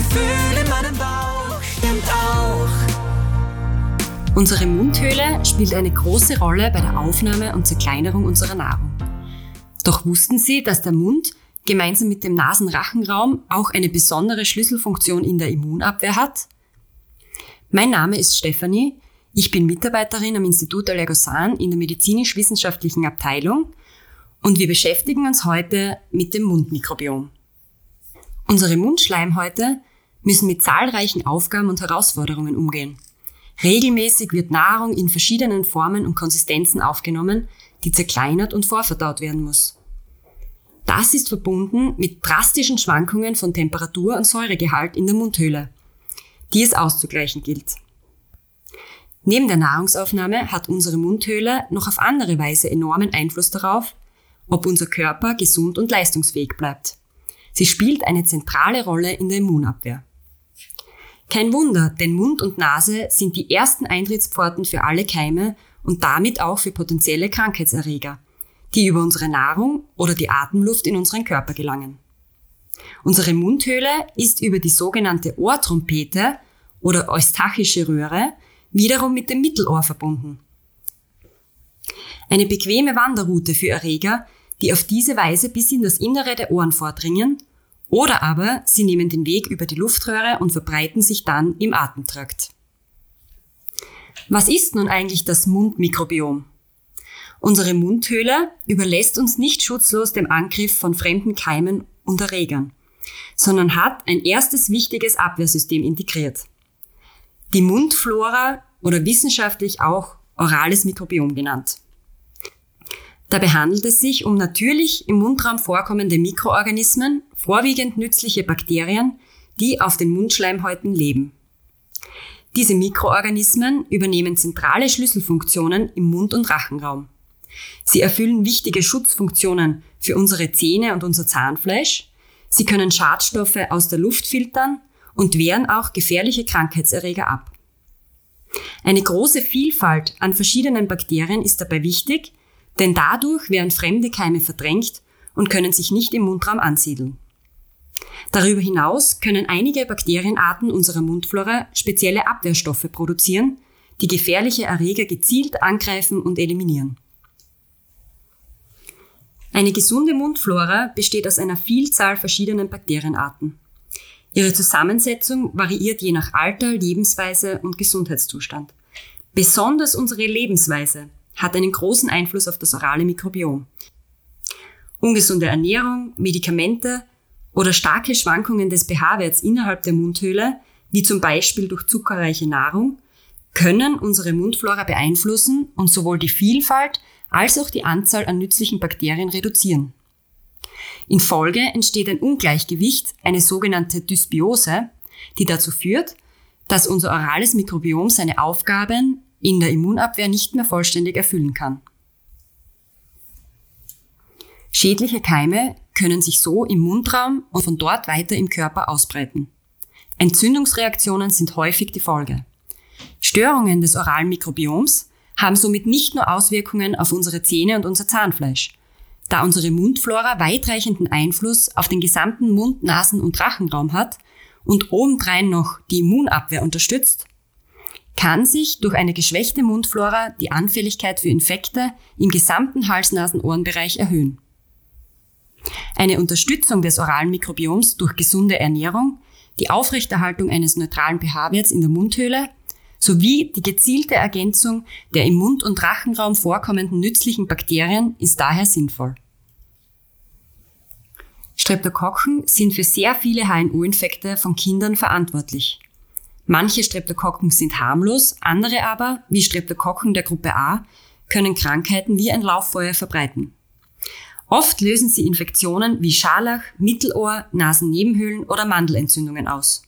Gefühl in meinem Bauch stimmt auch. Unsere Mundhöhle spielt eine große Rolle bei der Aufnahme und Zerkleinerung unserer Nahrung. Doch wussten Sie, dass der Mund gemeinsam mit dem Nasenrachenraum auch eine besondere Schlüsselfunktion in der Immunabwehr hat? Mein Name ist Stefanie. Ich bin Mitarbeiterin am Institut Allergosan in der medizinisch-wissenschaftlichen Abteilung und wir beschäftigen uns heute mit dem Mundmikrobiom. Unsere Mundschleimhäute müssen mit zahlreichen Aufgaben und Herausforderungen umgehen. Regelmäßig wird Nahrung in verschiedenen Formen und Konsistenzen aufgenommen, die zerkleinert und vorverdaut werden muss. Das ist verbunden mit drastischen Schwankungen von Temperatur und Säuregehalt in der Mundhöhle, die es auszugleichen gilt. Neben der Nahrungsaufnahme hat unsere Mundhöhle noch auf andere Weise enormen Einfluss darauf, ob unser Körper gesund und leistungsfähig bleibt. Sie spielt eine zentrale Rolle in der Immunabwehr. Kein Wunder, denn Mund und Nase sind die ersten Eintrittspforten für alle Keime und damit auch für potenzielle Krankheitserreger, die über unsere Nahrung oder die Atemluft in unseren Körper gelangen. Unsere Mundhöhle ist über die sogenannte Ohrtrompete oder eustachische Röhre wiederum mit dem Mittelohr verbunden. Eine bequeme Wanderroute für Erreger, die auf diese Weise bis in das Innere der Ohren vordringen, oder aber sie nehmen den Weg über die Luftröhre und verbreiten sich dann im Atemtrakt. Was ist nun eigentlich das Mundmikrobiom? Unsere Mundhöhle überlässt uns nicht schutzlos dem Angriff von fremden Keimen und Erregern, sondern hat ein erstes wichtiges Abwehrsystem integriert. Die Mundflora oder wissenschaftlich auch orales Mikrobiom genannt. Dabei handelt es sich um natürlich im Mundraum vorkommende Mikroorganismen, vorwiegend nützliche Bakterien, die auf den Mundschleimhäuten leben. Diese Mikroorganismen übernehmen zentrale Schlüsselfunktionen im Mund- und Rachenraum. Sie erfüllen wichtige Schutzfunktionen für unsere Zähne und unser Zahnfleisch. Sie können Schadstoffe aus der Luft filtern und wehren auch gefährliche Krankheitserreger ab. Eine große Vielfalt an verschiedenen Bakterien ist dabei wichtig, denn dadurch werden fremde Keime verdrängt und können sich nicht im Mundraum ansiedeln. Darüber hinaus können einige Bakterienarten unserer Mundflora spezielle Abwehrstoffe produzieren, die gefährliche Erreger gezielt angreifen und eliminieren. Eine gesunde Mundflora besteht aus einer Vielzahl verschiedenen Bakterienarten. Ihre Zusammensetzung variiert je nach Alter, Lebensweise und Gesundheitszustand. Besonders unsere Lebensweise hat einen großen Einfluss auf das orale Mikrobiom. Ungesunde Ernährung, Medikamente oder starke Schwankungen des pH-Werts innerhalb der Mundhöhle, wie zum Beispiel durch zuckerreiche Nahrung, können unsere Mundflora beeinflussen und sowohl die Vielfalt als auch die Anzahl an nützlichen Bakterien reduzieren. In Folge entsteht ein Ungleichgewicht, eine sogenannte Dysbiose, die dazu führt, dass unser orales Mikrobiom seine Aufgaben in der Immunabwehr nicht mehr vollständig erfüllen kann. Schädliche Keime können sich so im Mundraum und von dort weiter im Körper ausbreiten. Entzündungsreaktionen sind häufig die Folge. Störungen des oralen Mikrobioms haben somit nicht nur Auswirkungen auf unsere Zähne und unser Zahnfleisch, da unsere Mundflora weitreichenden Einfluss auf den gesamten Mund-, Nasen- und Rachenraum hat und obendrein noch die Immunabwehr unterstützt, kann sich durch eine geschwächte Mundflora die Anfälligkeit für Infekte im gesamten Hals-Nasen-Ohrenbereich erhöhen. Eine Unterstützung des oralen Mikrobioms durch gesunde Ernährung, die Aufrechterhaltung eines neutralen pH-Werts in der Mundhöhle sowie die gezielte Ergänzung der im Mund- und Rachenraum vorkommenden nützlichen Bakterien ist daher sinnvoll. Streptokokken sind für sehr viele HNO-Infekte von Kindern verantwortlich. Manche Streptokokken sind harmlos, andere aber, wie Streptokokken der Gruppe A, können Krankheiten wie ein Lauffeuer verbreiten. Oft lösen sie Infektionen wie Scharlach, Mittelohr, Nasennebenhöhlen oder Mandelentzündungen aus.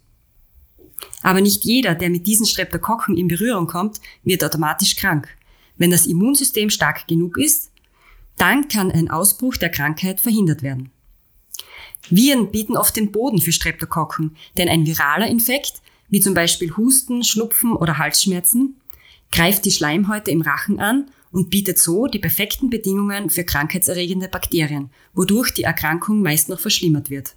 Aber nicht jeder, der mit diesen Streptokokken in Berührung kommt, wird automatisch krank. Wenn das Immunsystem stark genug ist, dann kann ein Ausbruch der Krankheit verhindert werden. Viren bieten oft den Boden für Streptokokken, denn ein viraler Infekt wie zum Beispiel Husten, Schnupfen oder Halsschmerzen, greift die Schleimhäute im Rachen an und bietet so die perfekten Bedingungen für krankheitserregende Bakterien, wodurch die Erkrankung meist noch verschlimmert wird.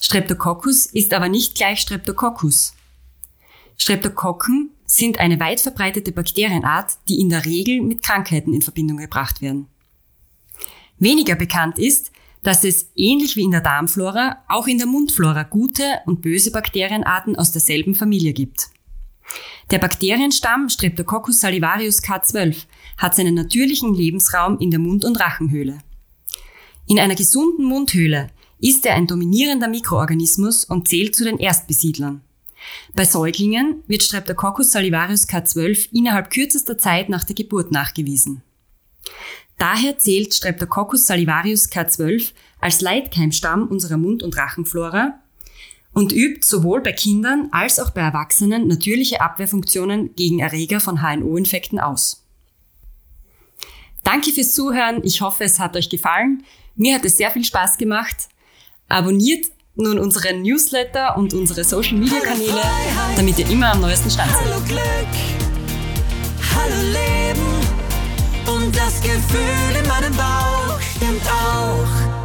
Streptococcus ist aber nicht gleich Streptococcus. Streptokokken sind eine weit verbreitete Bakterienart, die in der Regel mit Krankheiten in Verbindung gebracht werden. Weniger bekannt ist, dass es ähnlich wie in der Darmflora auch in der Mundflora gute und böse Bakterienarten aus derselben Familie gibt. Der Bakterienstamm Streptococcus salivarius K12 hat seinen natürlichen Lebensraum in der Mund- und Rachenhöhle. In einer gesunden Mundhöhle ist er ein dominierender Mikroorganismus und zählt zu den Erstbesiedlern. Bei Säuglingen wird Streptococcus salivarius K12 innerhalb kürzester Zeit nach der Geburt nachgewiesen. Daher zählt Streptococcus salivarius K12 als Leitkeimstamm unserer Mund- und Rachenflora und übt sowohl bei Kindern als auch bei Erwachsenen natürliche Abwehrfunktionen gegen Erreger von HNO-Infekten aus. Danke fürs Zuhören. Ich hoffe, es hat euch gefallen. Mir hat es sehr viel Spaß gemacht. Abonniert nun unseren Newsletter und unsere Social Media Kanäle, damit ihr immer am neuesten Stand seid. Das Gefühl in meinem Bauch stimmt auch.